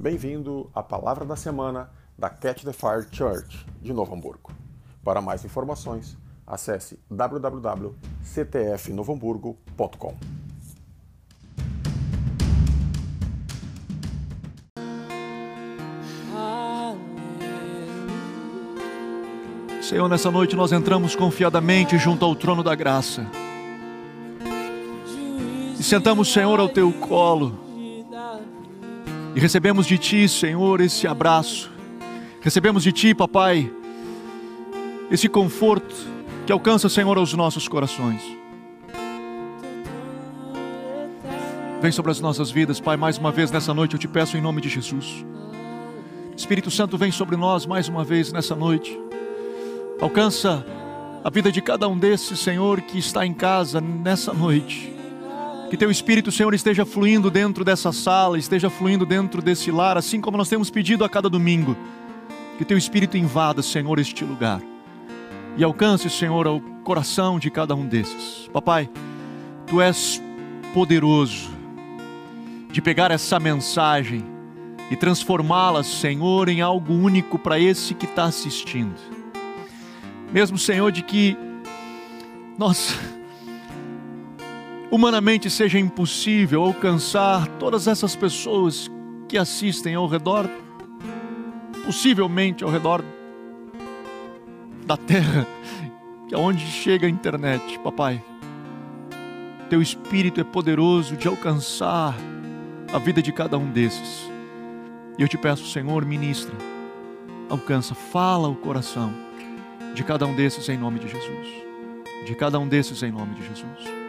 Bem-vindo à Palavra da Semana da Catch the Fire Church de Novo Hamburgo. Para mais informações, acesse www.ctfnovohamburgo.com. Senhor, nessa noite nós entramos confiadamente junto ao trono da graça. E sentamos, Senhor, ao teu colo. E recebemos de ti, Senhor, esse abraço. Recebemos de ti, papai, esse conforto que alcança, Senhor, aos nossos corações. Vem sobre as nossas vidas, Pai, mais uma vez nessa noite eu te peço em nome de Jesus. Espírito Santo, vem sobre nós mais uma vez nessa noite. Alcança a vida de cada um desses, Senhor, que está em casa nessa noite. Que teu Espírito, Senhor, esteja fluindo dentro dessa sala, esteja fluindo dentro desse lar, assim como nós temos pedido a cada domingo. Que teu Espírito invada, Senhor, este lugar. E alcance, Senhor, o coração de cada um desses. Papai, tu és poderoso de pegar essa mensagem e transformá-la, Senhor, em algo único para esse que está assistindo mesmo Senhor, de que nós humanamente seja impossível alcançar todas essas pessoas que assistem ao redor, possivelmente ao redor da terra, que é onde chega a internet, papai. Teu espírito é poderoso de alcançar a vida de cada um desses. E eu te peço, Senhor, ministra, alcança, fala o coração de cada um desses em nome de Jesus. De cada um desses em nome de Jesus.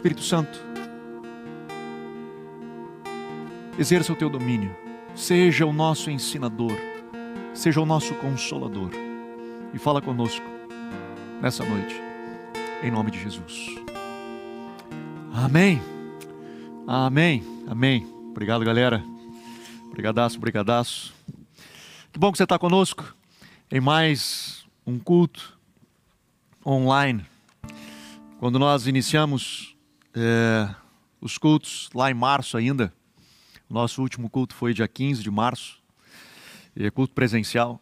Espírito Santo, exerça o teu domínio, seja o nosso ensinador, seja o nosso consolador e fala conosco nessa noite, em nome de Jesus. Amém. Amém. Amém. Obrigado, galera. Obrigadaço, obrigadaço. Que bom que você está conosco em mais um culto online. Quando nós iniciamos é, os cultos lá em março ainda, o nosso último culto foi dia 15 de março, é culto presencial.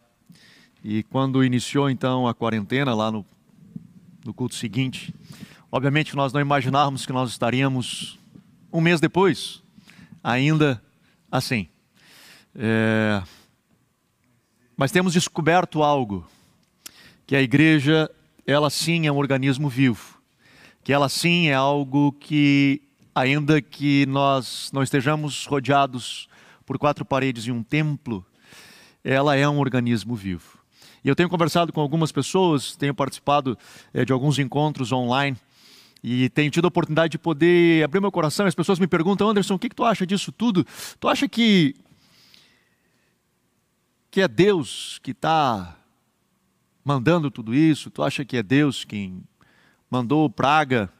E quando iniciou então a quarentena lá no, no culto seguinte, obviamente nós não imaginávamos que nós estaríamos um mês depois ainda assim. É, mas temos descoberto algo, que a igreja, ela sim é um organismo vivo, que ela sim é algo que, ainda que nós não estejamos rodeados por quatro paredes e um templo, ela é um organismo vivo. E eu tenho conversado com algumas pessoas, tenho participado é, de alguns encontros online e tenho tido a oportunidade de poder abrir meu coração. As pessoas me perguntam, Anderson, o que, que tu acha disso tudo? Tu acha que que é Deus que está mandando tudo isso? Tu acha que é Deus quem mandou praga?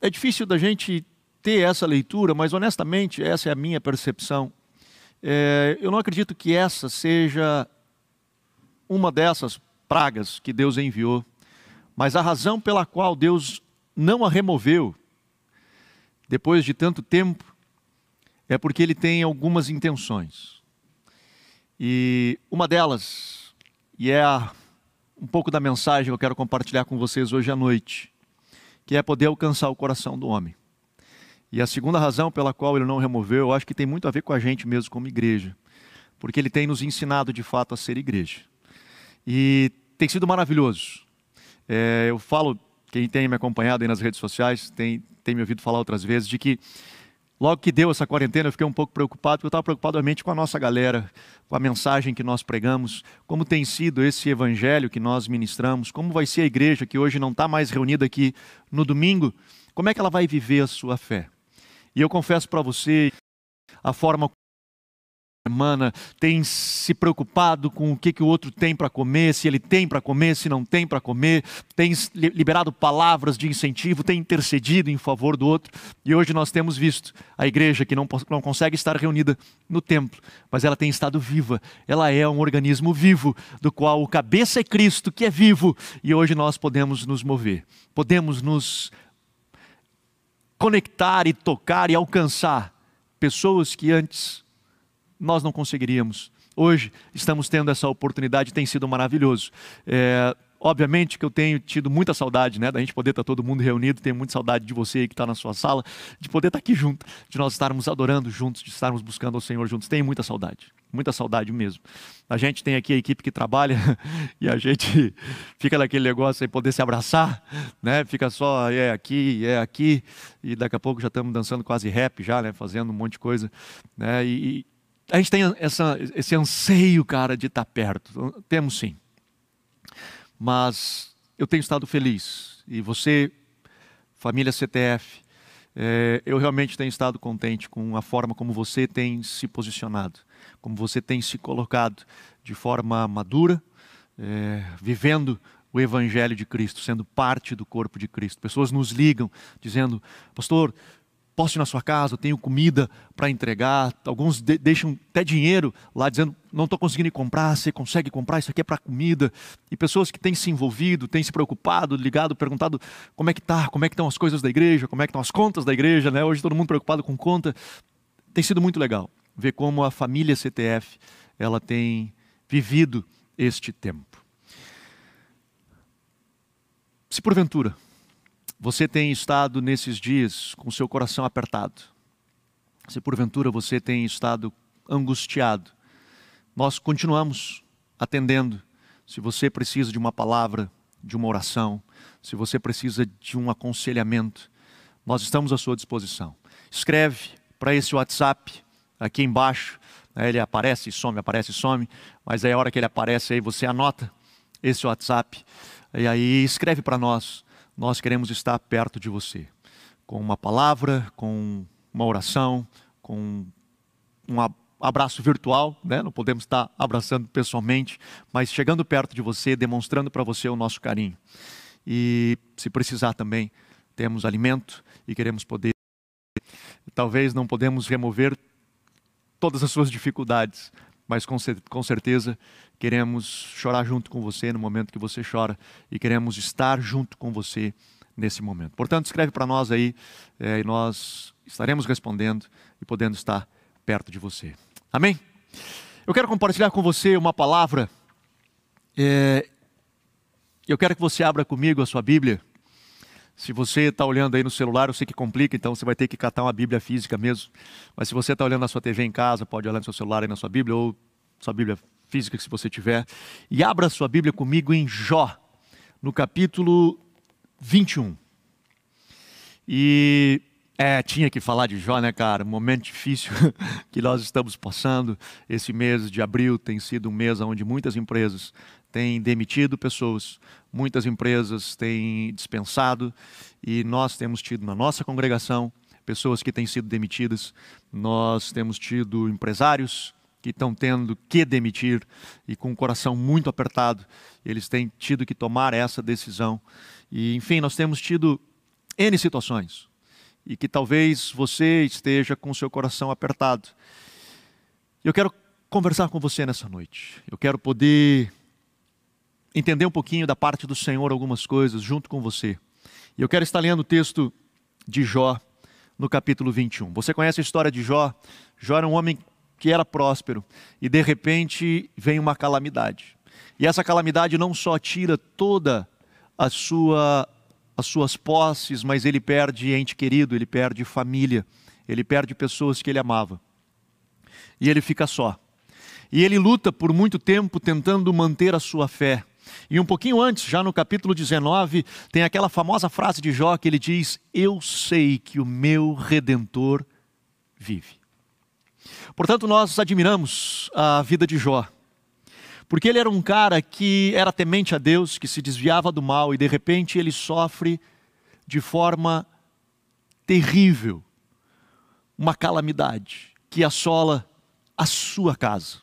É difícil da gente ter essa leitura, mas honestamente, essa é a minha percepção. É, eu não acredito que essa seja uma dessas pragas que Deus enviou, mas a razão pela qual Deus não a removeu depois de tanto tempo é porque ele tem algumas intenções. E uma delas, e é a, um pouco da mensagem que eu quero compartilhar com vocês hoje à noite, que é poder alcançar o coração do homem. E a segunda razão pela qual ele não removeu, eu acho que tem muito a ver com a gente mesmo como igreja, porque ele tem nos ensinado de fato a ser igreja. E tem sido maravilhoso. É, eu falo, quem tem me acompanhado aí nas redes sociais, tem, tem me ouvido falar outras vezes, de que Logo que deu essa quarentena, eu fiquei um pouco preocupado, porque eu estava preocupado realmente com a nossa galera, com a mensagem que nós pregamos, como tem sido esse evangelho que nós ministramos, como vai ser a igreja que hoje não está mais reunida aqui no domingo, como é que ela vai viver a sua fé. E eu confesso para você a forma semana tem se preocupado com o que, que o outro tem para comer, se ele tem para comer, se não tem para comer, tem liberado palavras de incentivo, tem intercedido em favor do outro. E hoje nós temos visto a igreja que não, não consegue estar reunida no templo, mas ela tem estado viva. Ela é um organismo vivo, do qual o cabeça é Cristo, que é vivo, e hoje nós podemos nos mover, podemos nos conectar e tocar e alcançar pessoas que antes nós não conseguiríamos. Hoje estamos tendo essa oportunidade, tem sido maravilhoso. É, Obviamente que eu tenho tido muita saudade, né, da gente poder estar todo mundo reunido, tenho muita saudade de você que está na sua sala, de poder estar aqui junto, de nós estarmos adorando juntos, de estarmos buscando ao Senhor juntos. Tenho muita saudade, muita saudade mesmo. A gente tem aqui a equipe que trabalha e a gente fica naquele negócio sem poder se abraçar, né? Fica só é aqui, é aqui e daqui a pouco já estamos dançando quase rap já, né? Fazendo um monte de coisa, né? E a gente tem essa, esse anseio, cara, de estar perto. Temos sim mas eu tenho estado feliz. E você, família CTF, é, eu realmente tenho estado contente com a forma como você tem se posicionado, como você tem se colocado de forma madura, é, vivendo o Evangelho de Cristo, sendo parte do corpo de Cristo. Pessoas nos ligam dizendo, pastor, posso ir na sua casa, tenho comida para entregar. Alguns de deixam até dinheiro lá dizendo, não estou conseguindo comprar, você consegue comprar, isso aqui é para comida. E pessoas que têm se envolvido, têm se preocupado, ligado, perguntado como é que tá, como é que estão as coisas da igreja, como é que estão as contas da igreja, né? Hoje todo mundo preocupado com conta. Tem sido muito legal ver como a família CTF ela tem vivido este tempo. Se porventura você tem estado nesses dias com seu coração apertado, se porventura você tem estado angustiado, nós continuamos atendendo. Se você precisa de uma palavra, de uma oração, se você precisa de um aconselhamento, nós estamos à sua disposição. Escreve para esse WhatsApp aqui embaixo. Ele aparece e some, aparece e some, mas aí a hora que ele aparece aí você anota esse WhatsApp e aí escreve para nós nós queremos estar perto de você, com uma palavra, com uma oração, com um abraço virtual, né? não podemos estar abraçando pessoalmente, mas chegando perto de você, demonstrando para você o nosso carinho. E se precisar também, temos alimento e queremos poder. Talvez não podemos remover todas as suas dificuldades, mas com, com certeza queremos chorar junto com você no momento que você chora e queremos estar junto com você nesse momento. Portanto, escreve para nós aí é, e nós estaremos respondendo e podendo estar perto de você. Amém? Eu quero compartilhar com você uma palavra. É, eu quero que você abra comigo a sua Bíblia. Se você está olhando aí no celular, eu sei que complica, então você vai ter que catar uma Bíblia física mesmo. Mas se você está olhando na sua TV em casa, pode olhar no seu celular aí na sua Bíblia, ou sua Bíblia física, se você tiver. E abra sua Bíblia comigo em Jó, no capítulo 21. E é, tinha que falar de Jó, né, cara? Um momento difícil que nós estamos passando. Esse mês de abril tem sido um mês onde muitas empresas têm demitido pessoas, muitas empresas têm dispensado, e nós temos tido na nossa congregação pessoas que têm sido demitidas, nós temos tido empresários que estão tendo que demitir e com o coração muito apertado, eles têm tido que tomar essa decisão. E, enfim, nós temos tido N situações e que talvez você esteja com seu coração apertado. Eu quero conversar com você nessa noite. Eu quero poder entender um pouquinho da parte do Senhor algumas coisas junto com você. E eu quero estar lendo o texto de Jó no capítulo 21. Você conhece a história de Jó? Jó era um homem que era próspero e de repente vem uma calamidade. E essa calamidade não só tira toda a sua as suas posses, mas ele perde ente querido, ele perde família, ele perde pessoas que ele amava. E ele fica só. E ele luta por muito tempo tentando manter a sua fé. E um pouquinho antes, já no capítulo 19, tem aquela famosa frase de Jó que ele diz: Eu sei que o meu redentor vive. Portanto, nós admiramos a vida de Jó, porque ele era um cara que era temente a Deus, que se desviava do mal e de repente ele sofre de forma terrível uma calamidade que assola a sua casa.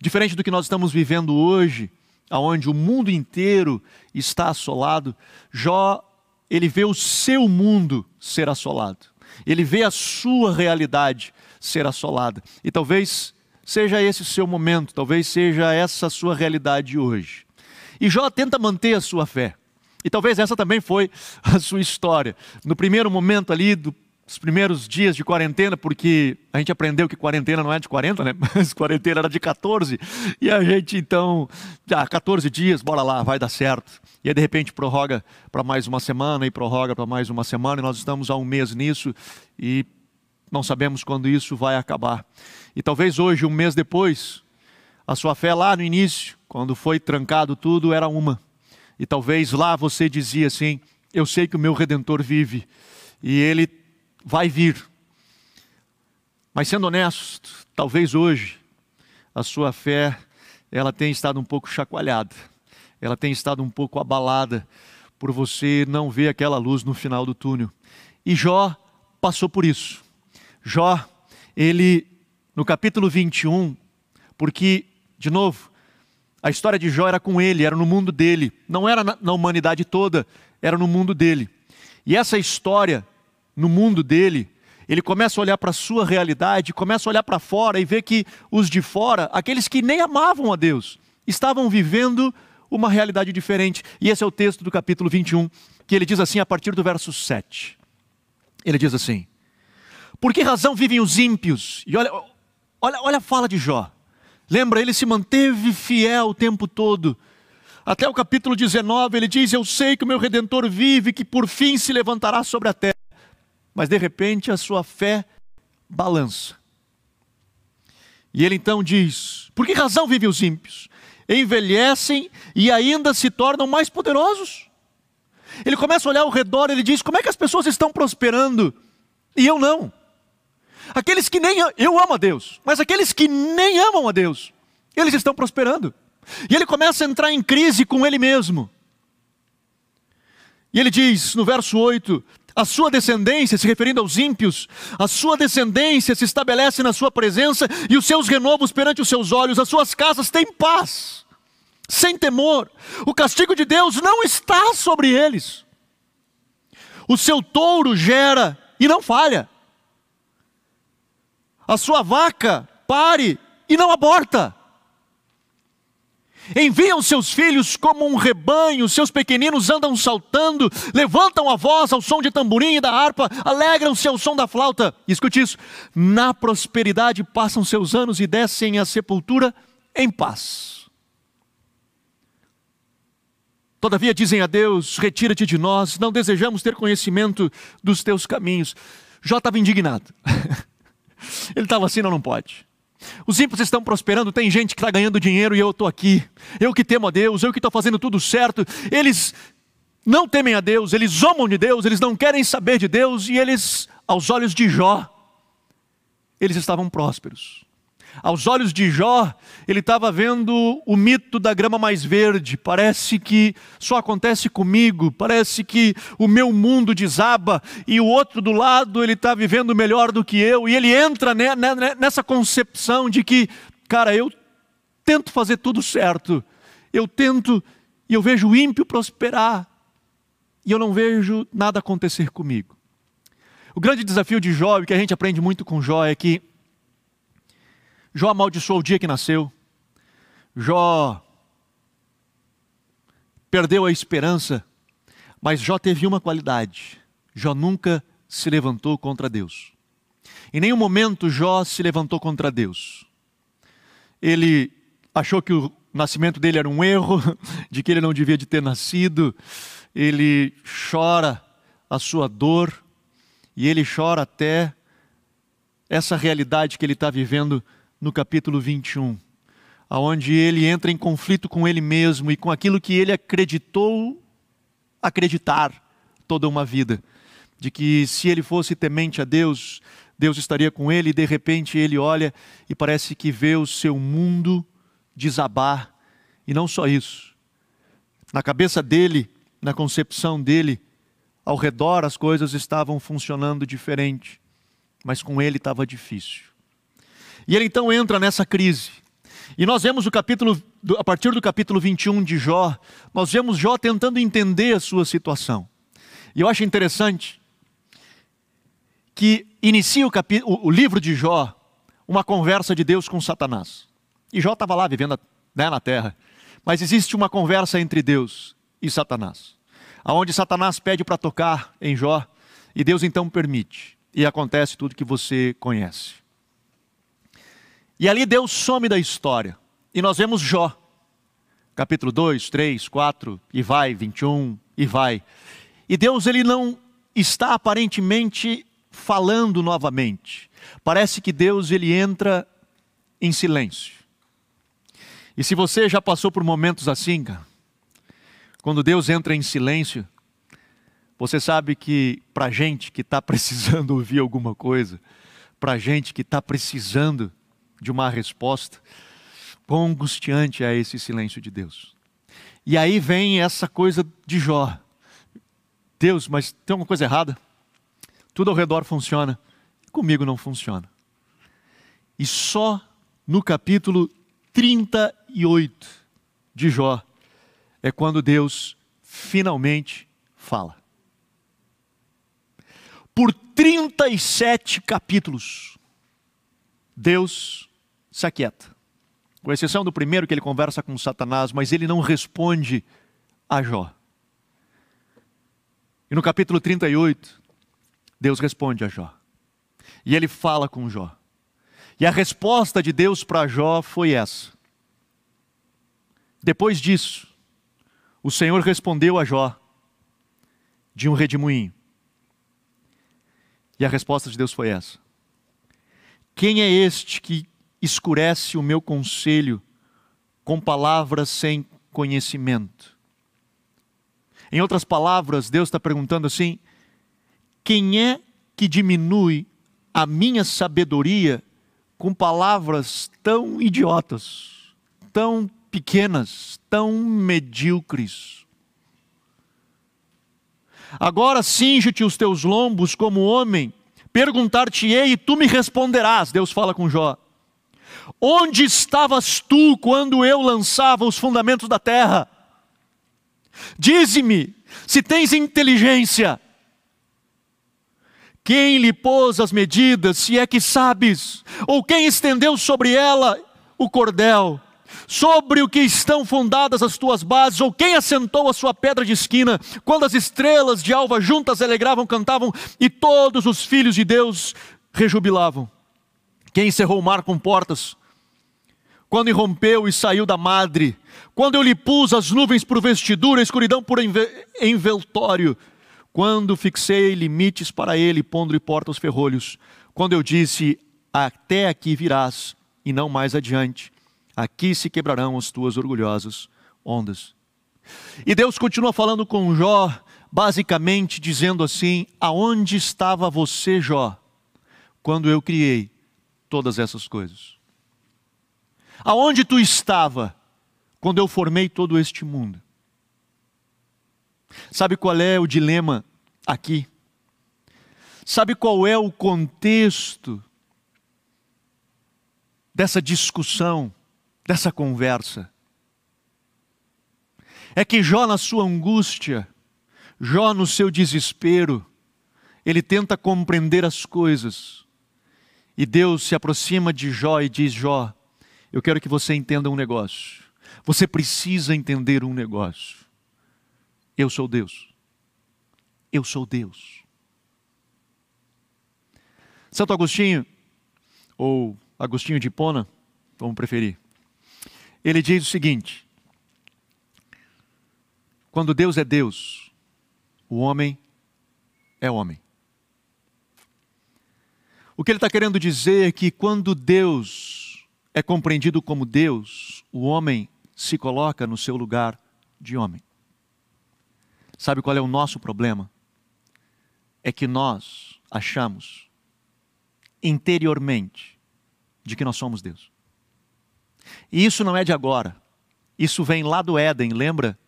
Diferente do que nós estamos vivendo hoje, aonde o mundo inteiro está assolado, Jó, ele vê o seu mundo ser assolado. Ele vê a sua realidade ser assolada. E talvez seja esse o seu momento, talvez seja essa a sua realidade hoje. E Jó tenta manter a sua fé. E talvez essa também foi a sua história. No primeiro momento ali, do os primeiros dias de quarentena, porque a gente aprendeu que quarentena não é de 40, né? Mas quarentena era de 14. E a gente então, já 14 dias, bora lá, vai dar certo. E aí de repente prorroga para mais uma semana e prorroga para mais uma semana, e nós estamos há um mês nisso e não sabemos quando isso vai acabar. E talvez hoje, um mês depois, a sua fé lá no início, quando foi trancado tudo, era uma. E talvez lá você dizia assim: Eu sei que o meu redentor vive e ele vai vir. Mas sendo honesto, talvez hoje a sua fé ela tenha estado um pouco chacoalhada, ela tenha estado um pouco abalada por você não ver aquela luz no final do túnel. E Jó passou por isso. Jó, ele no capítulo 21, porque de novo, a história de Jó era com ele, era no mundo dele, não era na, humanidade toda, era no mundo dele. E essa história no mundo dele, ele começa a olhar para a sua realidade, começa a olhar para fora e ver que os de fora, aqueles que nem amavam a Deus, estavam vivendo uma realidade diferente. E esse é o texto do capítulo 21, que ele diz assim a partir do verso 7. Ele diz assim: Por que razão vivem os ímpios? E olha, olha, olha a fala de Jó. Lembra, ele se manteve fiel o tempo todo. Até o capítulo 19, ele diz: Eu sei que o meu redentor vive, que por fim se levantará sobre a terra mas de repente a sua fé balança. E ele então diz: Por que razão vivem os ímpios? Envelhecem e ainda se tornam mais poderosos. Ele começa a olhar ao redor, ele diz: Como é que as pessoas estão prosperando e eu não? Aqueles que nem eu amo a Deus, mas aqueles que nem amam a Deus, eles estão prosperando. E ele começa a entrar em crise com ele mesmo. E ele diz no verso 8: a sua descendência, se referindo aos ímpios, a sua descendência se estabelece na sua presença e os seus renovos perante os seus olhos, as suas casas têm paz, sem temor. O castigo de Deus não está sobre eles. O seu touro gera e não falha. A sua vaca pare e não aborta enviam seus filhos como um rebanho, seus pequeninos andam saltando, levantam a voz ao som de tamborim e da harpa, alegram-se ao som da flauta. Escute isso: na prosperidade passam seus anos e descem à sepultura em paz. Todavia dizem a Deus: retira-te de nós, não desejamos ter conhecimento dos teus caminhos. Jó estava indignado. Ele estava assim, não, não pode. Os ímpios estão prosperando, tem gente que está ganhando dinheiro e eu estou aqui. Eu que temo a Deus, eu que estou fazendo tudo certo. Eles não temem a Deus, eles zombam de Deus, eles não querem saber de Deus e eles, aos olhos de Jó, eles estavam prósperos. Aos olhos de Jó, ele estava vendo o mito da grama mais verde. Parece que só acontece comigo, parece que o meu mundo desaba e o outro do lado ele está vivendo melhor do que eu. E ele entra nessa concepção de que, cara, eu tento fazer tudo certo, eu tento e eu vejo o ímpio prosperar e eu não vejo nada acontecer comigo. O grande desafio de Jó, e que a gente aprende muito com Jó, é que Jó amaldiçoou o dia que nasceu. Jó perdeu a esperança, mas Jó teve uma qualidade: Jó nunca se levantou contra Deus. Em nenhum momento Jó se levantou contra Deus. Ele achou que o nascimento dele era um erro, de que ele não devia de ter nascido. Ele chora a sua dor e ele chora até essa realidade que ele está vivendo no capítulo 21, aonde ele entra em conflito com ele mesmo e com aquilo que ele acreditou acreditar toda uma vida, de que se ele fosse temente a Deus, Deus estaria com ele, e de repente ele olha e parece que vê o seu mundo desabar. E não só isso. Na cabeça dele, na concepção dele, ao redor as coisas estavam funcionando diferente, mas com ele estava difícil. E ele então entra nessa crise. E nós vemos o capítulo, a partir do capítulo 21 de Jó, nós vemos Jó tentando entender a sua situação. E eu acho interessante que inicia o, o, livro de Jó uma conversa de Deus com Satanás. E Jó estava lá vivendo né, na terra. Mas existe uma conversa entre Deus e Satanás, aonde Satanás pede para tocar em Jó e Deus então permite. e acontece tudo que você conhece. E ali Deus some da história. E nós vemos Jó, capítulo 2, 3, 4, e vai, 21, e vai. E Deus ele não está aparentemente falando novamente. Parece que Deus ele entra em silêncio. E se você já passou por momentos assim, cara, quando Deus entra em silêncio, você sabe que para gente que está precisando ouvir alguma coisa, para gente que está precisando de uma resposta, quão angustiante é esse silêncio de Deus. E aí vem essa coisa de Jó. Deus, mas tem alguma coisa errada? Tudo ao redor funciona, comigo não funciona. E só no capítulo 38 de Jó é quando Deus finalmente fala. Por 37 capítulos, Deus se aquieta. Com exceção do primeiro que ele conversa com Satanás, mas ele não responde a Jó. E no capítulo 38, Deus responde a Jó. E ele fala com Jó. E a resposta de Deus para Jó foi essa. Depois disso, o Senhor respondeu a Jó de um redemoinho. E a resposta de Deus foi essa: Quem é este que escurece o meu conselho com palavras sem conhecimento? Em outras palavras, Deus está perguntando assim: quem é que diminui a minha sabedoria com palavras tão idiotas, tão pequenas, tão medíocres? Agora cinge-te os teus lombos como homem, perguntar-te-ei e tu me responderás. Deus fala com Jó. Onde estavas tu quando eu lançava os fundamentos da terra? Dize-me, se tens inteligência, quem lhe pôs as medidas, se é que sabes, ou quem estendeu sobre ela o cordel, sobre o que estão fundadas as tuas bases, ou quem assentou a sua pedra de esquina, quando as estrelas de alva juntas alegravam, cantavam, e todos os filhos de Deus rejubilavam. Quem encerrou o mar com portas, quando irrompeu e saiu da madre, quando eu lhe pus as nuvens por vestidura, a escuridão por enveltório, quando fixei limites para ele, pondo-lhe porta aos ferrolhos, quando eu disse, até aqui virás, e não mais adiante, aqui se quebrarão as tuas orgulhosas ondas. E Deus continua falando com Jó, basicamente dizendo assim: aonde estava você, Jó, quando eu criei todas essas coisas? Aonde tu estava quando eu formei todo este mundo? Sabe qual é o dilema aqui? Sabe qual é o contexto dessa discussão, dessa conversa? É que Jó, na sua angústia, Jó, no seu desespero, ele tenta compreender as coisas. E Deus se aproxima de Jó e diz: Jó, eu quero que você entenda um negócio. Você precisa entender um negócio. Eu sou Deus. Eu sou Deus. Santo Agostinho, ou Agostinho de Hipona, como preferir, ele diz o seguinte: quando Deus é Deus, o homem é homem. O que ele está querendo dizer é que quando Deus é compreendido como Deus, o homem se coloca no seu lugar de homem. Sabe qual é o nosso problema? É que nós achamos interiormente de que nós somos Deus. E isso não é de agora. Isso vem lá do Éden, lembra?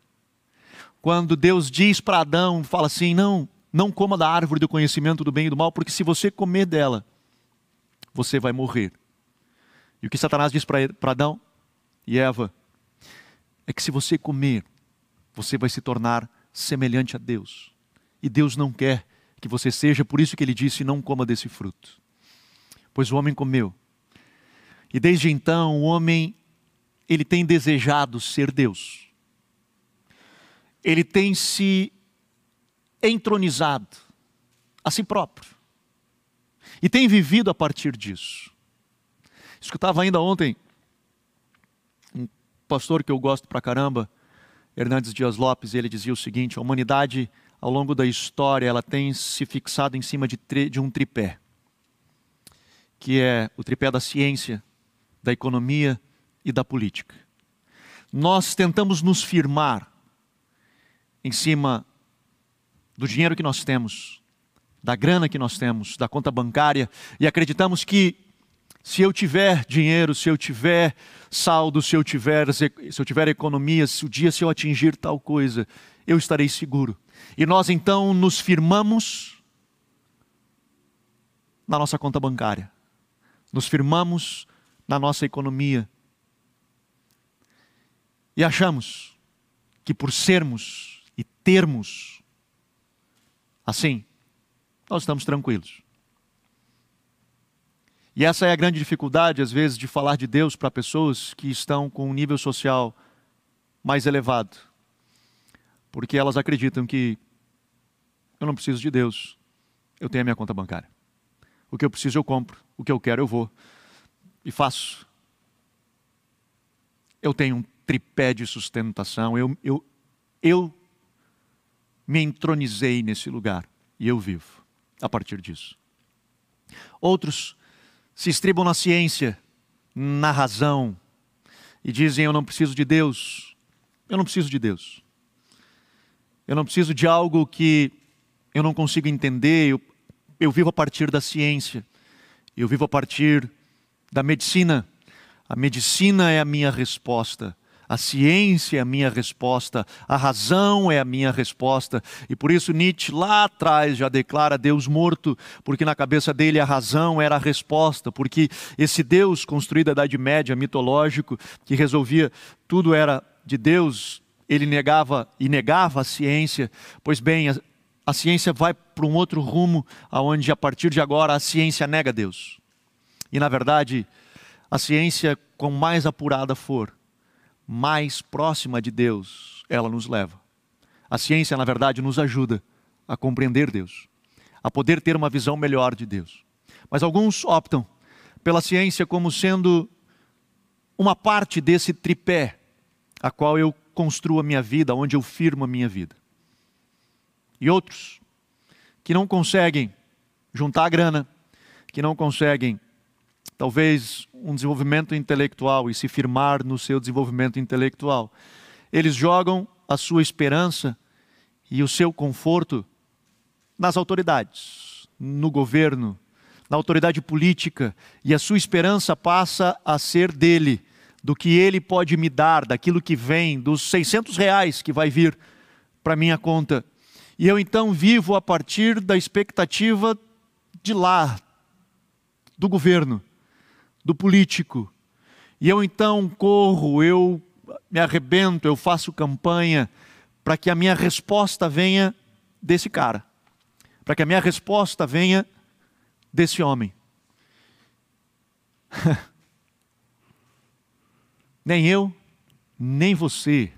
Quando Deus diz para Adão, fala assim: "Não, não coma da árvore do conhecimento do bem e do mal, porque se você comer dela, você vai morrer". E o que Satanás diz para Adão e Eva é que se você comer, você vai se tornar semelhante a Deus. E Deus não quer que você seja, por isso que ele disse: não coma desse fruto. Pois o homem comeu. E desde então o homem ele tem desejado ser Deus. Ele tem se entronizado a si próprio. e tem vivido a partir disso. Escutava ainda ontem um pastor que eu gosto pra caramba, Hernandes Dias Lopes, ele dizia o seguinte: a humanidade, ao longo da história, ela tem se fixado em cima de, de um tripé, que é o tripé da ciência, da economia e da política. Nós tentamos nos firmar em cima do dinheiro que nós temos, da grana que nós temos, da conta bancária, e acreditamos que se eu tiver dinheiro, se eu tiver saldo, se eu tiver, se eu tiver economia, se o dia se eu atingir tal coisa, eu estarei seguro. E nós então nos firmamos na nossa conta bancária. Nos firmamos na nossa economia. E achamos que por sermos e termos assim, nós estamos tranquilos. E essa é a grande dificuldade, às vezes, de falar de Deus para pessoas que estão com um nível social mais elevado. Porque elas acreditam que eu não preciso de Deus, eu tenho a minha conta bancária. O que eu preciso eu compro, o que eu quero eu vou e faço. Eu tenho um tripé de sustentação, eu, eu, eu me entronizei nesse lugar e eu vivo a partir disso. Outros se estribam na ciência, na razão, e dizem: Eu não preciso de Deus. Eu não preciso de Deus. Eu não preciso de algo que eu não consigo entender. Eu, eu vivo a partir da ciência. Eu vivo a partir da medicina. A medicina é a minha resposta. A ciência é a minha resposta, a razão é a minha resposta. E por isso Nietzsche lá atrás já declara Deus morto, porque na cabeça dele a razão era a resposta, porque esse Deus construído da Idade Média, mitológico, que resolvia tudo era de Deus, ele negava e negava a ciência. Pois bem, a, a ciência vai para um outro rumo, aonde a partir de agora a ciência nega Deus. E na verdade, a ciência, com mais apurada for, mais próxima de Deus ela nos leva. A ciência, na verdade, nos ajuda a compreender Deus, a poder ter uma visão melhor de Deus. Mas alguns optam pela ciência como sendo uma parte desse tripé a qual eu construo a minha vida, onde eu firmo a minha vida. E outros que não conseguem juntar a grana, que não conseguem talvez um desenvolvimento intelectual e se firmar no seu desenvolvimento intelectual. Eles jogam a sua esperança e o seu conforto nas autoridades, no governo, na autoridade política, e a sua esperança passa a ser dele, do que ele pode me dar, daquilo que vem, dos 600 reais que vai vir para minha conta. E eu então vivo a partir da expectativa de lá, do governo do político. E eu então corro, eu me arrebento, eu faço campanha para que a minha resposta venha desse cara, para que a minha resposta venha desse homem. nem eu, nem você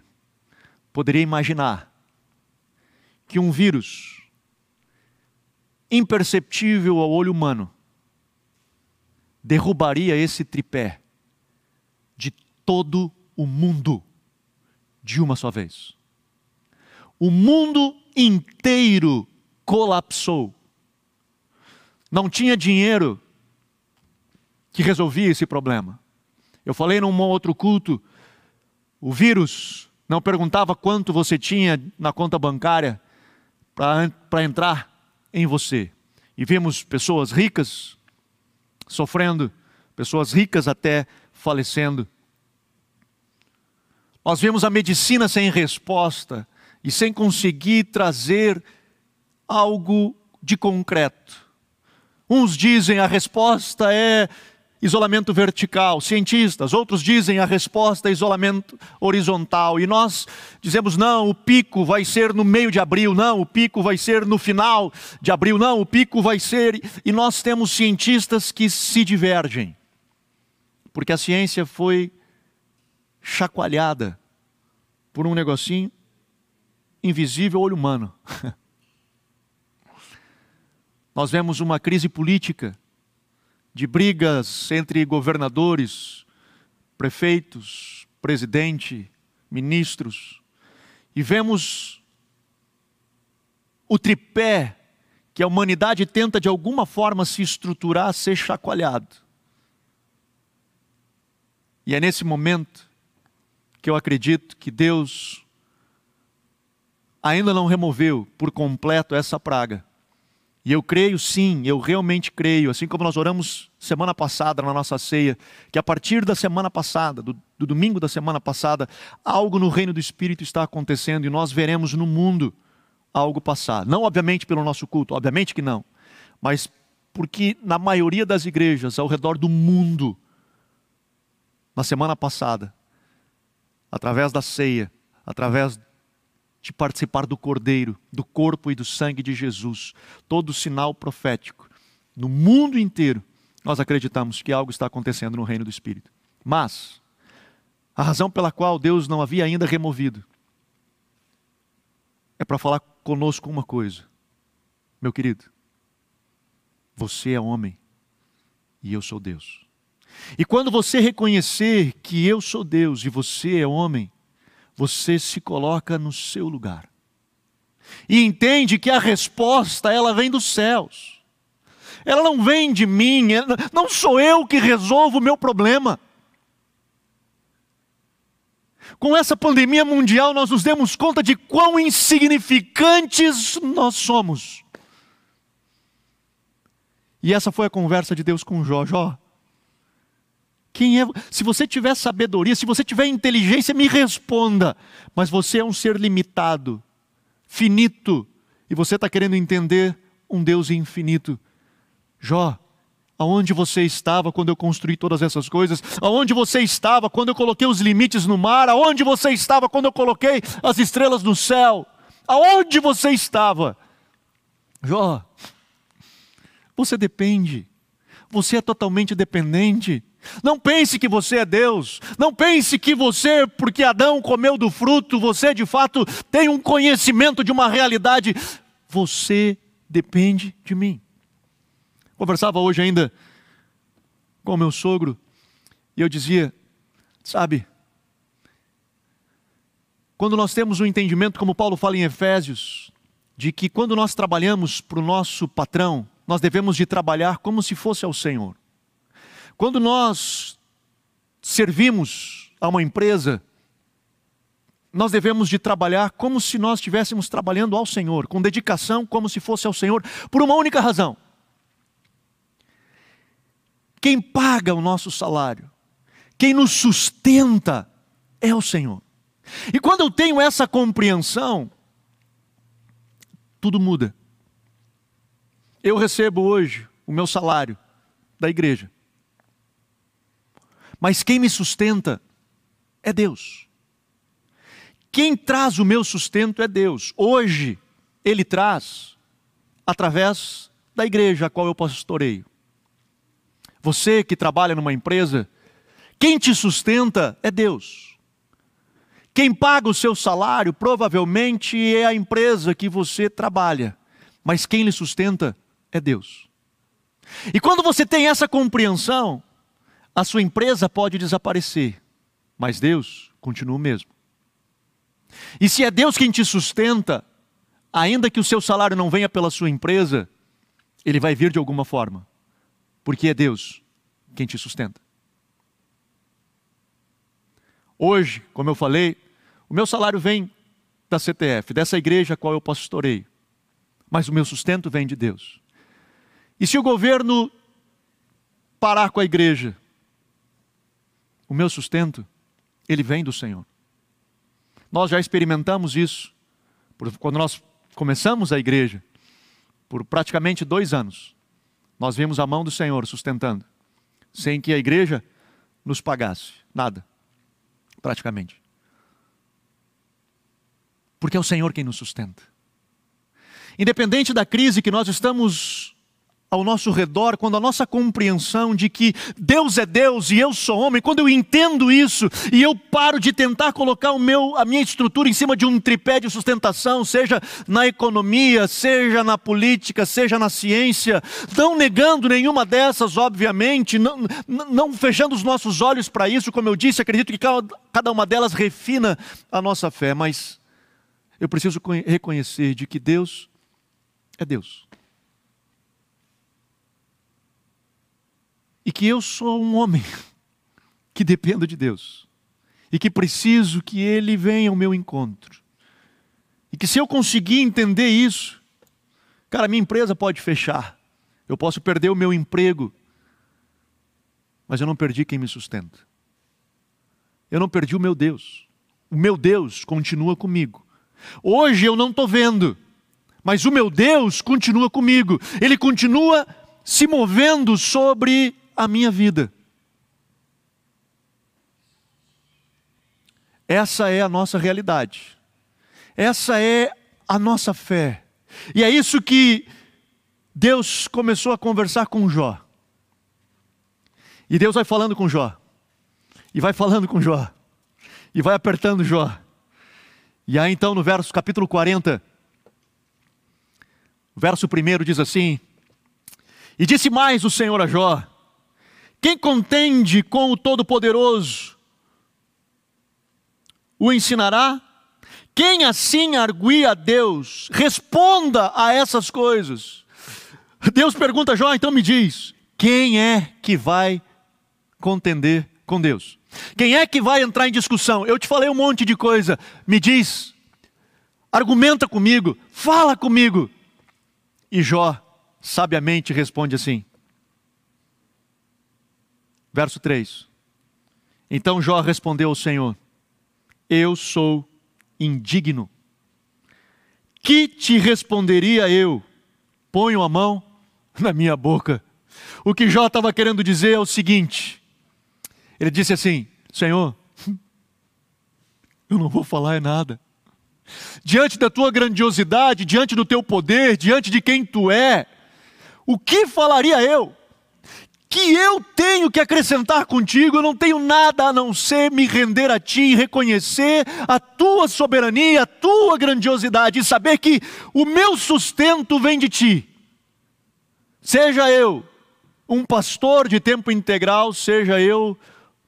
poderia imaginar que um vírus imperceptível ao olho humano derrubaria esse tripé de todo o mundo de uma só vez. O mundo inteiro colapsou. Não tinha dinheiro que resolvia esse problema. Eu falei num outro culto, o vírus não perguntava quanto você tinha na conta bancária para entrar em você. E vimos pessoas ricas sofrendo, pessoas ricas até falecendo. Nós vemos a medicina sem resposta e sem conseguir trazer algo de concreto. Uns dizem a resposta é isolamento vertical, cientistas, outros dizem a resposta é isolamento horizontal, e nós dizemos não, o pico vai ser no meio de abril, não, o pico vai ser no final de abril, não, o pico vai ser. E nós temos cientistas que se divergem, porque a ciência foi chacoalhada por um negocinho invisível ao olho humano. Nós vemos uma crise política, de brigas entre governadores, prefeitos, presidente, ministros, e vemos o tripé que a humanidade tenta de alguma forma se estruturar, ser chacoalhado. E é nesse momento que eu acredito que Deus ainda não removeu por completo essa praga. E eu creio sim, eu realmente creio, assim como nós oramos semana passada na nossa ceia, que a partir da semana passada, do, do, domingo da semana passada, algo no reino do Espírito está acontecendo e nós veremos no mundo algo passar. Não, obviamente, pelo nosso culto, obviamente que não, mas porque na maioria das igrejas ao redor do mundo, na semana passada, através da ceia, através de participar do Cordeiro, do corpo e do sangue de Jesus, todo sinal profético, no mundo inteiro, nós acreditamos que algo está acontecendo no reino do Espírito. Mas, a razão pela qual Deus não havia ainda removido é para falar conosco uma coisa, meu querido, você é homem e eu sou Deus. E quando você reconhecer que eu sou Deus e você é homem, você se coloca no seu lugar. E entende que a resposta ela vem dos céus. Ela não vem de mim, não sou eu que resolvo o meu problema. Com essa pandemia mundial, nós nos demos conta de quão insignificantes nós somos. E essa foi a conversa de Deus com Jó. Jó, quem é? Se você tiver sabedoria, se você tiver inteligência, me responda. Mas você é um ser limitado, finito, e você está querendo entender um Deus infinito. Jó, aonde você estava quando eu construí todas essas coisas? Aonde você estava quando eu coloquei os limites no mar? Aonde você estava quando eu coloquei as estrelas no céu? Aonde você estava? Jó, você depende, você é totalmente dependente. Não pense que você é Deus. Não pense que você, porque Adão comeu do fruto, você de fato tem um conhecimento de uma realidade. Você depende de mim. Conversava hoje ainda com meu sogro e eu dizia: sabe, quando nós temos um entendimento, como Paulo fala em Efésios, de que quando nós trabalhamos para o nosso patrão, nós devemos de trabalhar como se fosse ao Senhor. Quando nós servimos a uma empresa, nós devemos de trabalhar como se nós estivéssemos trabalhando ao Senhor, com dedicação, como se fosse ao Senhor, por uma única razão. Quem paga o nosso salário, quem nos sustenta é o Senhor. E quando eu tenho essa compreensão, tudo muda. Eu recebo hoje o meu salário da igreja. Mas quem me sustenta é Deus. Quem traz o meu sustento é Deus. Hoje, Ele traz através da igreja a qual eu pastoreio. Você que trabalha numa empresa, quem te sustenta é Deus. Quem paga o seu salário provavelmente é a empresa que você trabalha, mas quem lhe sustenta é Deus. E quando você tem essa compreensão, a sua empresa pode desaparecer, mas Deus continua o mesmo. E se é Deus quem te sustenta, ainda que o seu salário não venha pela sua empresa, ele vai vir de alguma forma, porque é Deus quem te sustenta. Hoje, como eu falei, o meu salário vem da CTF, dessa igreja a qual eu pastorei, mas o meu sustento vem de Deus. E se o governo parar com a igreja, o meu sustento, ele vem do Senhor. Nós já experimentamos isso quando nós começamos a igreja, por praticamente dois anos. Nós vimos a mão do Senhor sustentando, sem que a igreja nos pagasse nada, praticamente. Porque é o Senhor quem nos sustenta. Independente da crise que nós estamos ao nosso redor, quando a nossa compreensão de que Deus é Deus e eu sou homem, quando eu entendo isso e eu paro de tentar colocar o meu, a minha estrutura em cima de um tripé de sustentação, seja na economia, seja na política, seja na ciência, não negando nenhuma dessas, obviamente, não, não fechando os nossos olhos para isso, como eu disse, acredito que cada uma delas refina a nossa fé, mas eu preciso reconhecer de que Deus é Deus. E que eu sou um homem que dependo de Deus e que preciso que Ele venha ao meu encontro. E que se eu conseguir entender isso, cara, minha empresa pode fechar, eu posso perder o meu emprego, mas eu não perdi quem me sustenta. Eu não perdi o meu Deus. O meu Deus continua comigo. Hoje eu não estou vendo, mas o meu Deus continua comigo. Ele continua se movendo sobre a minha vida. Essa é a nossa realidade. Essa é a nossa fé. E é isso que Deus começou a conversar com Jó. E Deus vai falando com Jó. E vai falando com Jó. E vai apertando Jó. E aí então no verso capítulo 40, verso 1 diz assim: E disse mais o Senhor a Jó: quem contende com o Todo-Poderoso o ensinará? Quem assim arguia a Deus, responda a essas coisas. Deus pergunta a Jó, então me diz: quem é que vai contender com Deus? Quem é que vai entrar em discussão? Eu te falei um monte de coisa, me diz, argumenta comigo, fala comigo. E Jó sabiamente responde assim: Verso 3. Então Jó respondeu ao Senhor: Eu sou indigno. Que te responderia eu? Ponho a mão na minha boca. O que Jó estava querendo dizer é o seguinte: ele disse assim: Senhor, eu não vou falar nada. Diante da tua grandiosidade, diante do teu poder, diante de quem tu é, o que falaria eu? Que eu tenho que acrescentar contigo, eu não tenho nada a não ser me render a ti e reconhecer a tua soberania, a tua grandiosidade e saber que o meu sustento vem de ti. Seja eu um pastor de tempo integral, seja eu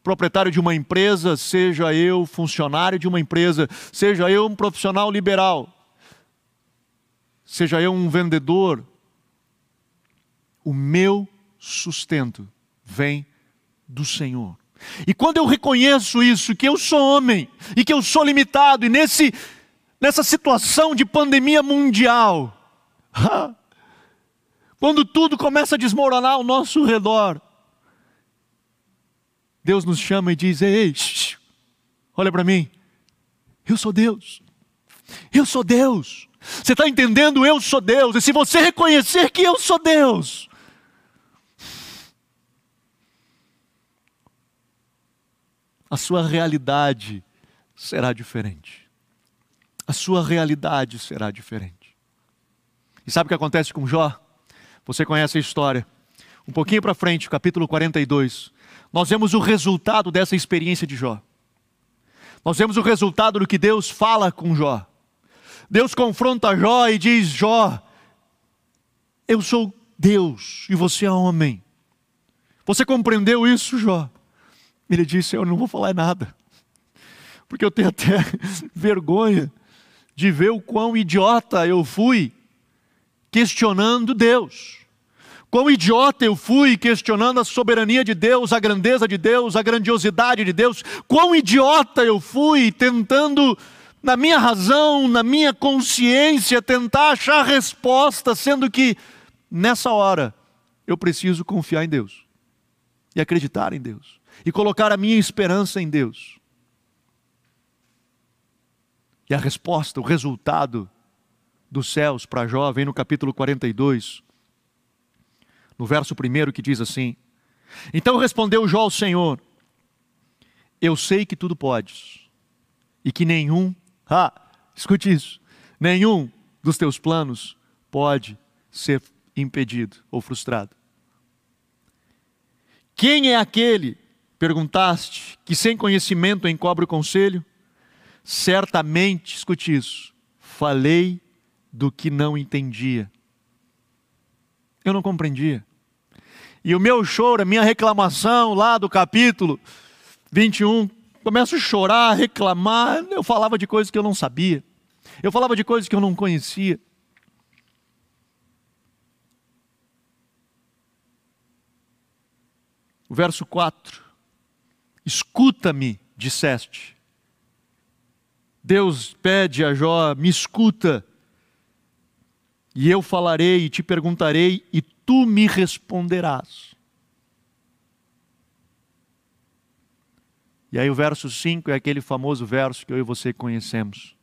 proprietário de uma empresa, seja eu funcionário de uma empresa, seja eu um profissional liberal, seja eu um vendedor, o meu sustento vem do Senhor. E quando eu reconheço isso, que eu sou homem e que eu sou limitado, e nesse, nessa situação de pandemia mundial, quando tudo começa a desmoronar ao nosso redor, Deus nos chama e diz: Ei, olha para mim, eu sou Deus, eu sou Deus. Você está entendendo? Eu sou Deus, e se você reconhecer que eu sou Deus, a sua realidade será diferente. A sua realidade será diferente. E sabe o que acontece com Jó? Você conhece a história. Um pouquinho para frente, capítulo 42, nós vemos o resultado dessa experiência de Jó. Nós vemos o resultado do que Deus fala com Jó. Deus confronta Jó e diz: Jó, eu sou Deus e você é homem. Você compreendeu isso, Jó? Ele disse: Eu não vou falar nada, porque eu tenho até vergonha de ver o quão idiota eu fui questionando Deus. Quão idiota eu fui questionando a soberania de Deus, a grandeza de Deus, a grandiosidade de Deus. Quão idiota eu fui tentando, na minha razão, na minha consciência, tentar achar resposta, sendo que nessa hora eu preciso confiar em Deus e acreditar em Deus e colocar a minha esperança em Deus. E a resposta, o resultado dos céus para Jó vem no capítulo 42, no verso 1 que diz assim: Então respondeu Jó ao Senhor: Eu sei que tudo podes, e que nenhum, ah, escute isso, nenhum dos teus planos pode ser impedido ou frustrado. Quem é aquele, perguntaste, que sem conhecimento encobre o conselho? Certamente, escute isso, falei do que não entendia. Eu não compreendia. E o meu choro, a minha reclamação lá do capítulo 21, começo a chorar, reclamar. Eu falava de coisas que eu não sabia. Eu falava de coisas que eu não conhecia. O verso 4. Escuta-me, disseste. Deus pede a Jó: me escuta, e eu falarei e te perguntarei, e tu me responderás. E aí o verso 5 é aquele famoso verso que eu e você conhecemos.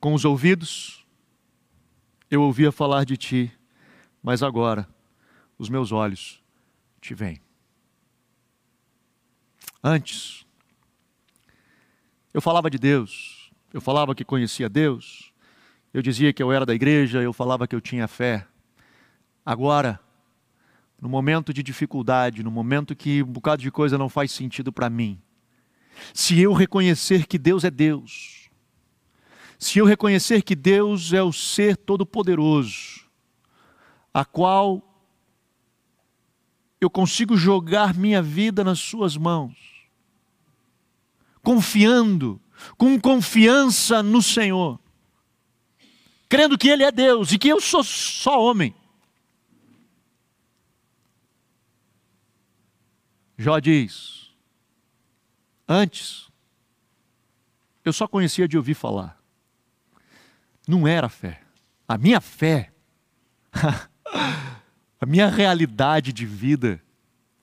Com os ouvidos eu ouvia falar de ti, mas agora os meus olhos te veem. Antes, eu falava de Deus, eu falava que conhecia Deus, eu dizia que eu era da igreja, eu falava que eu tinha fé. Agora, no momento de dificuldade, no momento que um bocado de coisa não faz sentido para mim, se eu reconhecer que Deus é Deus, se eu reconhecer que Deus é o ser todo-poderoso, a qual eu consigo jogar minha vida nas Suas mãos, confiando, com confiança no Senhor, crendo que Ele é Deus e que eu sou só homem. Jó diz: Antes, eu só conhecia de ouvir falar. Não era fé. A minha fé, a minha realidade de vida,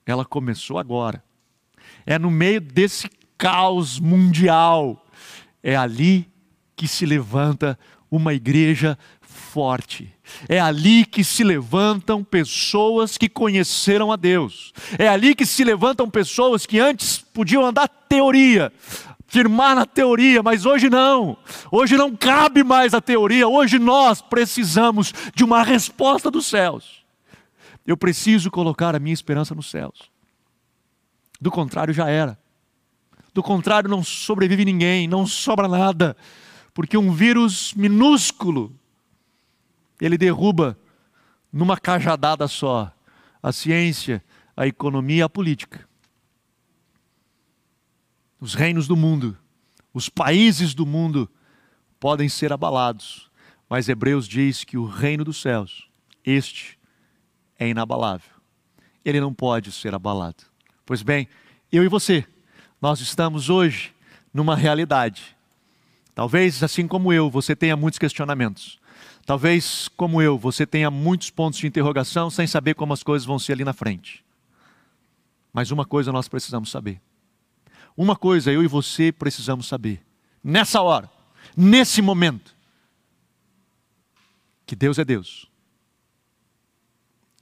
ela começou agora. É no meio desse caos mundial. É ali que se levanta uma igreja forte. É ali que se levantam pessoas que conheceram a Deus. É ali que se levantam pessoas que antes podiam andar teoria, firmar na teoria, mas hoje não. Hoje não cabe mais a teoria. Hoje nós precisamos de uma resposta dos céus. Eu preciso colocar a minha esperança nos céus. Do contrário, já era. Do contrário, não sobrevive ninguém, não sobra nada, porque um vírus minúsculo ele derruba numa cajadada só a ciência, a economia a política. Os reinos do mundo, os países do mundo podem ser abalados, mas Hebreus diz que o reino dos céus, este é inabalável. Ele não pode ser abalado. Pois bem, eu e você, nós estamos hoje numa realidade. Talvez, assim como eu, você tenha muitos questionamentos. Talvez, como eu, você tenha muitos pontos de interrogação sem saber como as coisas vão ser ali na frente. Mas uma coisa nós precisamos saber. Uma coisa eu e você precisamos saber. Nessa hora, nesse momento, que Deus é Deus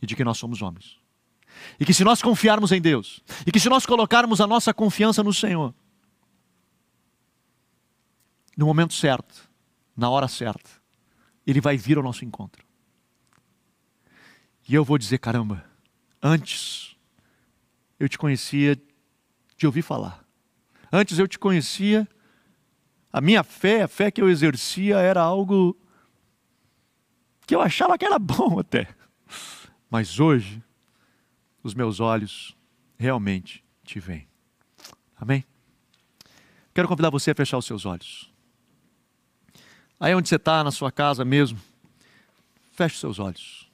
e de que nós somos homens. E que se nós confiarmos em Deus, e que se nós colocarmos a nossa confiança no Senhor, no momento certo, na hora certa, Ele vai vir ao nosso encontro. E eu vou dizer: caramba, antes eu te conhecia de ouvir falar, antes eu te conhecia, a minha fé, a fé que eu exercia era algo que eu achava que era bom até, mas hoje os meus olhos realmente te veem. Amém? Quero convidar você a fechar os seus olhos. Aí onde você está, na sua casa mesmo, feche os seus olhos.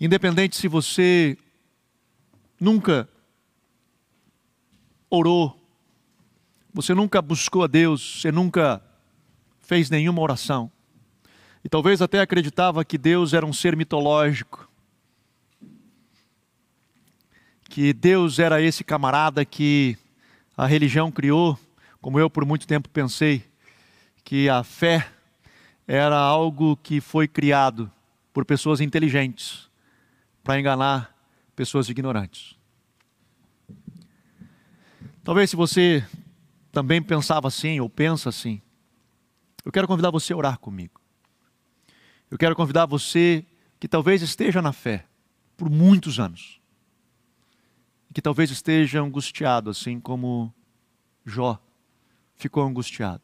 Independente se você nunca orou, você nunca buscou a Deus, você nunca fez nenhuma oração e talvez até acreditava que Deus era um ser mitológico, que Deus era esse camarada que a religião criou, como eu por muito tempo pensei, que a fé era algo que foi criado por pessoas inteligentes para enganar pessoas ignorantes. Talvez se você também pensava assim ou pensa assim, eu quero convidar você a orar comigo. Eu quero convidar você que talvez esteja na fé por muitos anos, que talvez esteja angustiado, assim como Jó ficou angustiado.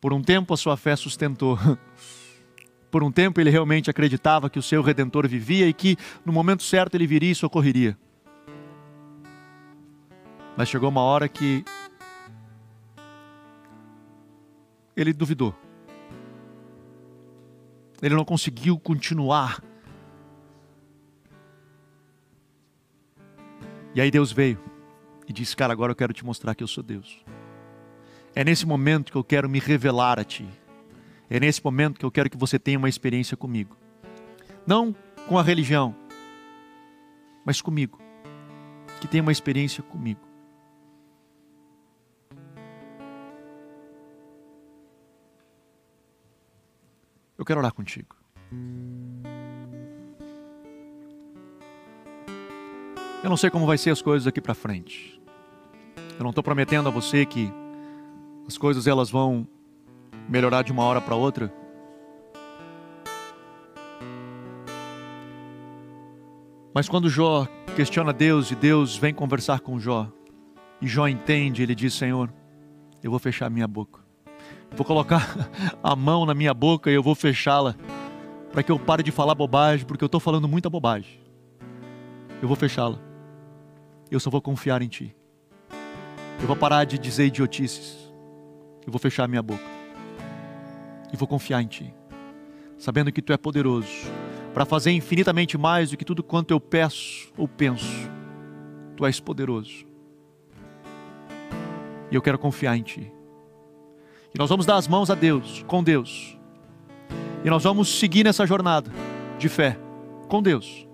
Por um tempo a sua fé sustentou. Por um tempo ele realmente acreditava que o seu redentor vivia e que no momento certo ele viria e socorreria. Mas chegou uma hora que ele duvidou. Ele não conseguiu continuar. E aí Deus veio e disse: Cara, agora eu quero te mostrar que eu sou Deus. É nesse momento que eu quero me revelar a Ti. É nesse momento que eu quero que você tenha uma experiência comigo. Não com a religião, mas comigo. Que tenha uma experiência comigo. Eu quero orar contigo. Eu não sei como vai ser as coisas aqui para frente. Eu não estou prometendo a você que as coisas elas vão melhorar de uma hora para outra. Mas quando Jó questiona Deus e Deus vem conversar com Jó, e Jó entende, ele diz: Senhor, eu vou fechar minha boca. Vou colocar a mão na minha boca e eu vou fechá-la para que eu pare de falar bobagem, porque eu estou falando muita bobagem. Eu vou fechá-la. Eu só vou confiar em Ti. Eu vou parar de dizer idiotices. Eu vou fechar minha boca. E vou confiar em Ti, sabendo que Tu é poderoso para fazer infinitamente mais do que tudo quanto eu peço ou penso. Tu és poderoso. E eu quero confiar em Ti. E nós vamos dar as mãos a Deus, com Deus. E nós vamos seguir nessa jornada de fé, com Deus.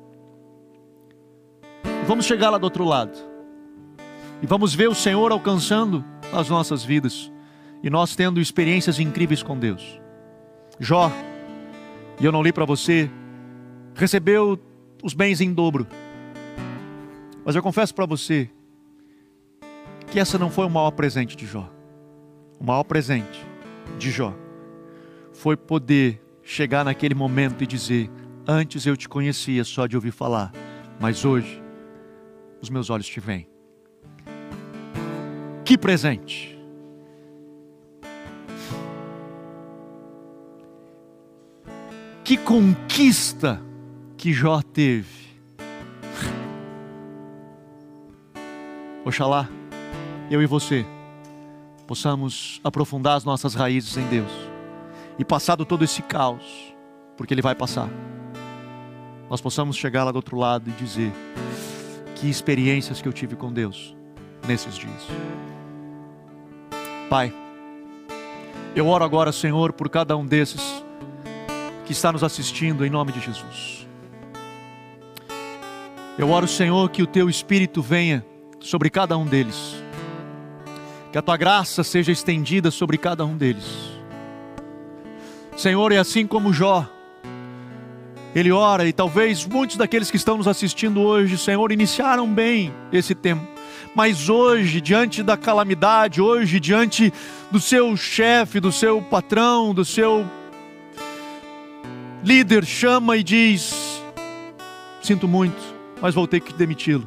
E vamos chegar lá do outro lado. E vamos ver o Senhor alcançando as nossas vidas. E nós tendo experiências incríveis com Deus. Jó, e eu não li para você, recebeu os bens em dobro. Mas eu confesso para você que essa não foi o maior presente de Jó o maior presente de Jó foi poder chegar naquele momento e dizer: Antes eu te conhecia só de ouvir falar, mas hoje os meus olhos te veem. Que presente! Que conquista que Jó teve. Oxalá, eu e você possamos aprofundar as nossas raízes em Deus e passado todo esse caos, porque ele vai passar, nós possamos chegar lá do outro lado e dizer: que experiências que eu tive com Deus nesses dias. Pai, eu oro agora, Senhor, por cada um desses que está nos assistindo, em nome de Jesus. Eu oro, Senhor, que o Teu Espírito venha sobre cada um deles que a tua graça seja estendida sobre cada um deles. Senhor, é assim como Jó, ele ora e talvez muitos daqueles que estão nos assistindo hoje, Senhor, iniciaram bem esse tempo, mas hoje, diante da calamidade, hoje, diante do seu chefe, do seu patrão, do seu líder, chama e diz: Sinto muito, mas vou ter que demiti-lo.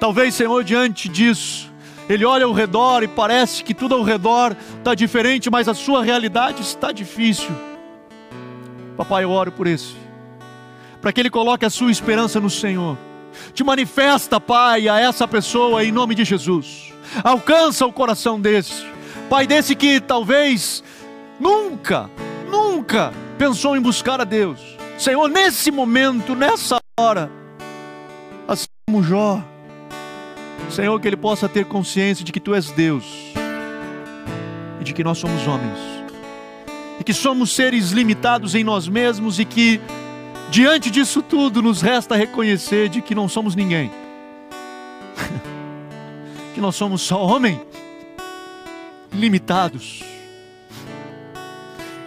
Talvez, Senhor, diante disso, ele olha ao redor e parece que tudo ao redor está diferente, mas a sua realidade está difícil. Papai, eu oro por esse, para que ele coloque a sua esperança no Senhor. Te manifesta, Pai, a essa pessoa em nome de Jesus. Alcança o coração desse, Pai, desse que talvez nunca, nunca pensou em buscar a Deus. Senhor, nesse momento, nessa hora, assim como Jó Senhor, que ele possa ter consciência de que tu és Deus e de que nós somos homens e que somos seres limitados em nós mesmos e que diante disso tudo nos resta reconhecer de que não somos ninguém, que nós somos só homem, limitados,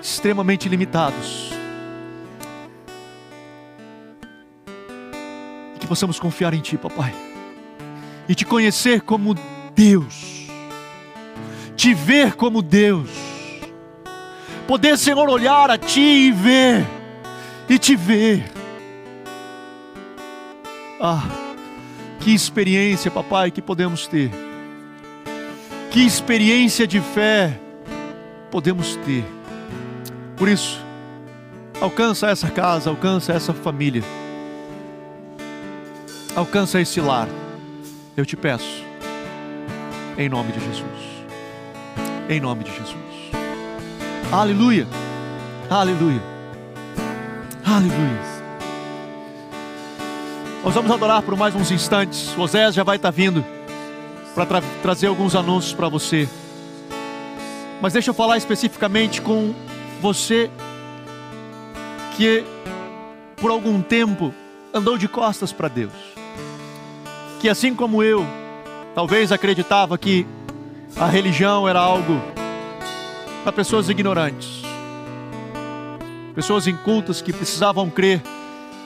extremamente limitados. Que possamos confiar em Ti, papai e te conhecer como Deus, te ver como Deus, poder, Senhor, olhar a Ti e ver e te ver. Ah, que experiência, papai, que podemos ter. Que experiência de fé podemos ter. Por isso, alcança essa casa, alcança essa família. Alcança esse lar. Eu te peço. Em nome de Jesus. Em nome de Jesus. Aleluia. Aleluia. Aleluia. Nós vamos adorar por mais uns instantes. O já vai estar vindo para tra trazer alguns anúncios para você. Mas deixa eu falar especificamente com você que por algum tempo andou de costas para Deus. Que assim como eu, talvez acreditava que a religião era algo para pessoas ignorantes, pessoas incultas que precisavam crer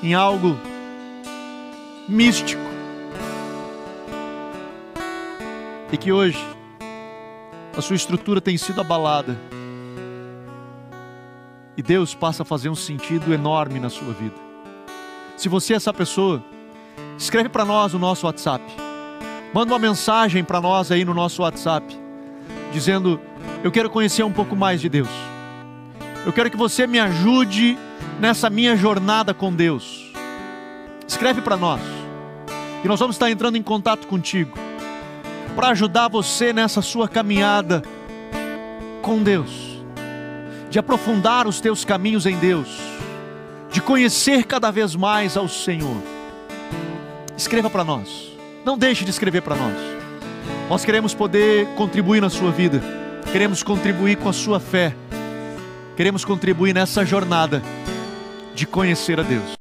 em algo místico. E que hoje a sua estrutura tem sido abalada. E Deus passa a fazer um sentido enorme na sua vida. Se você é essa pessoa, escreve para nós no nosso WhatsApp. Manda uma mensagem para nós aí no nosso WhatsApp, dizendo: Eu quero conhecer um pouco mais de Deus. Eu quero que você me ajude nessa minha jornada com Deus. Escreve para nós. E nós vamos estar entrando em contato contigo para ajudar você nessa sua caminhada com Deus, de aprofundar os teus caminhos em Deus, de conhecer cada vez mais ao Senhor. Escreva para nós. Não deixe de escrever para nós. Nós queremos poder contribuir na sua vida. Queremos contribuir com a sua fé. Queremos contribuir nessa jornada de conhecer a Deus.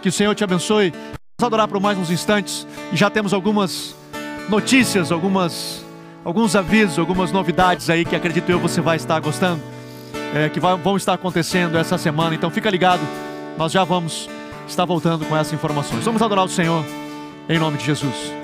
Que o Senhor te abençoe. Vamos adorar por mais uns instantes e já temos algumas notícias, algumas, alguns avisos, algumas novidades aí que acredito eu você vai estar gostando, é, que vão estar acontecendo essa semana. Então fica ligado, nós já vamos estar voltando com essas informações. Vamos adorar o Senhor em nome de Jesus.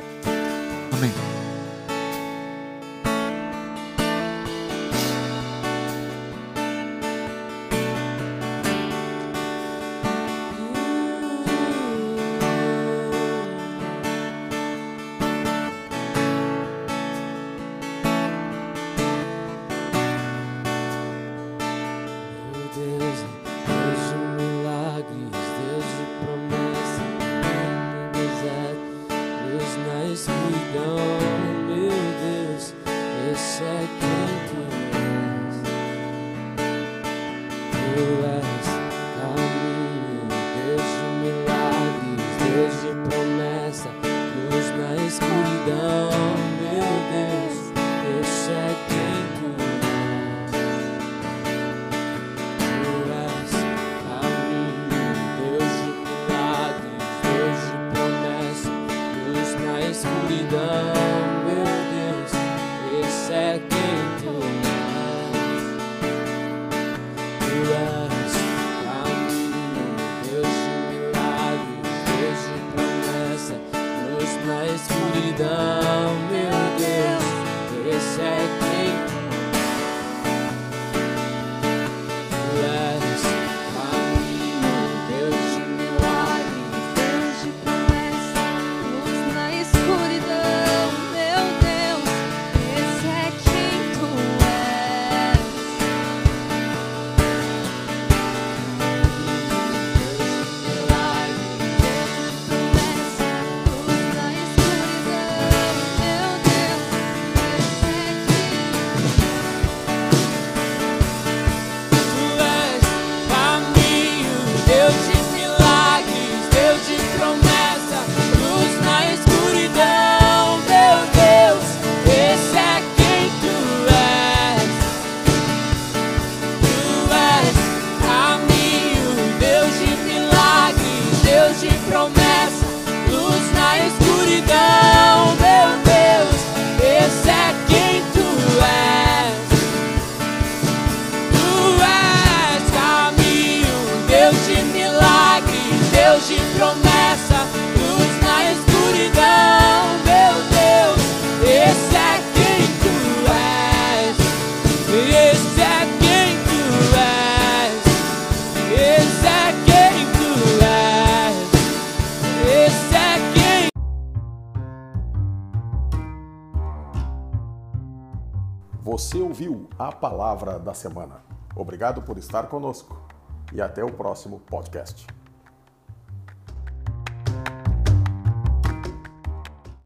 Palavra da semana. Obrigado por estar conosco e até o próximo podcast.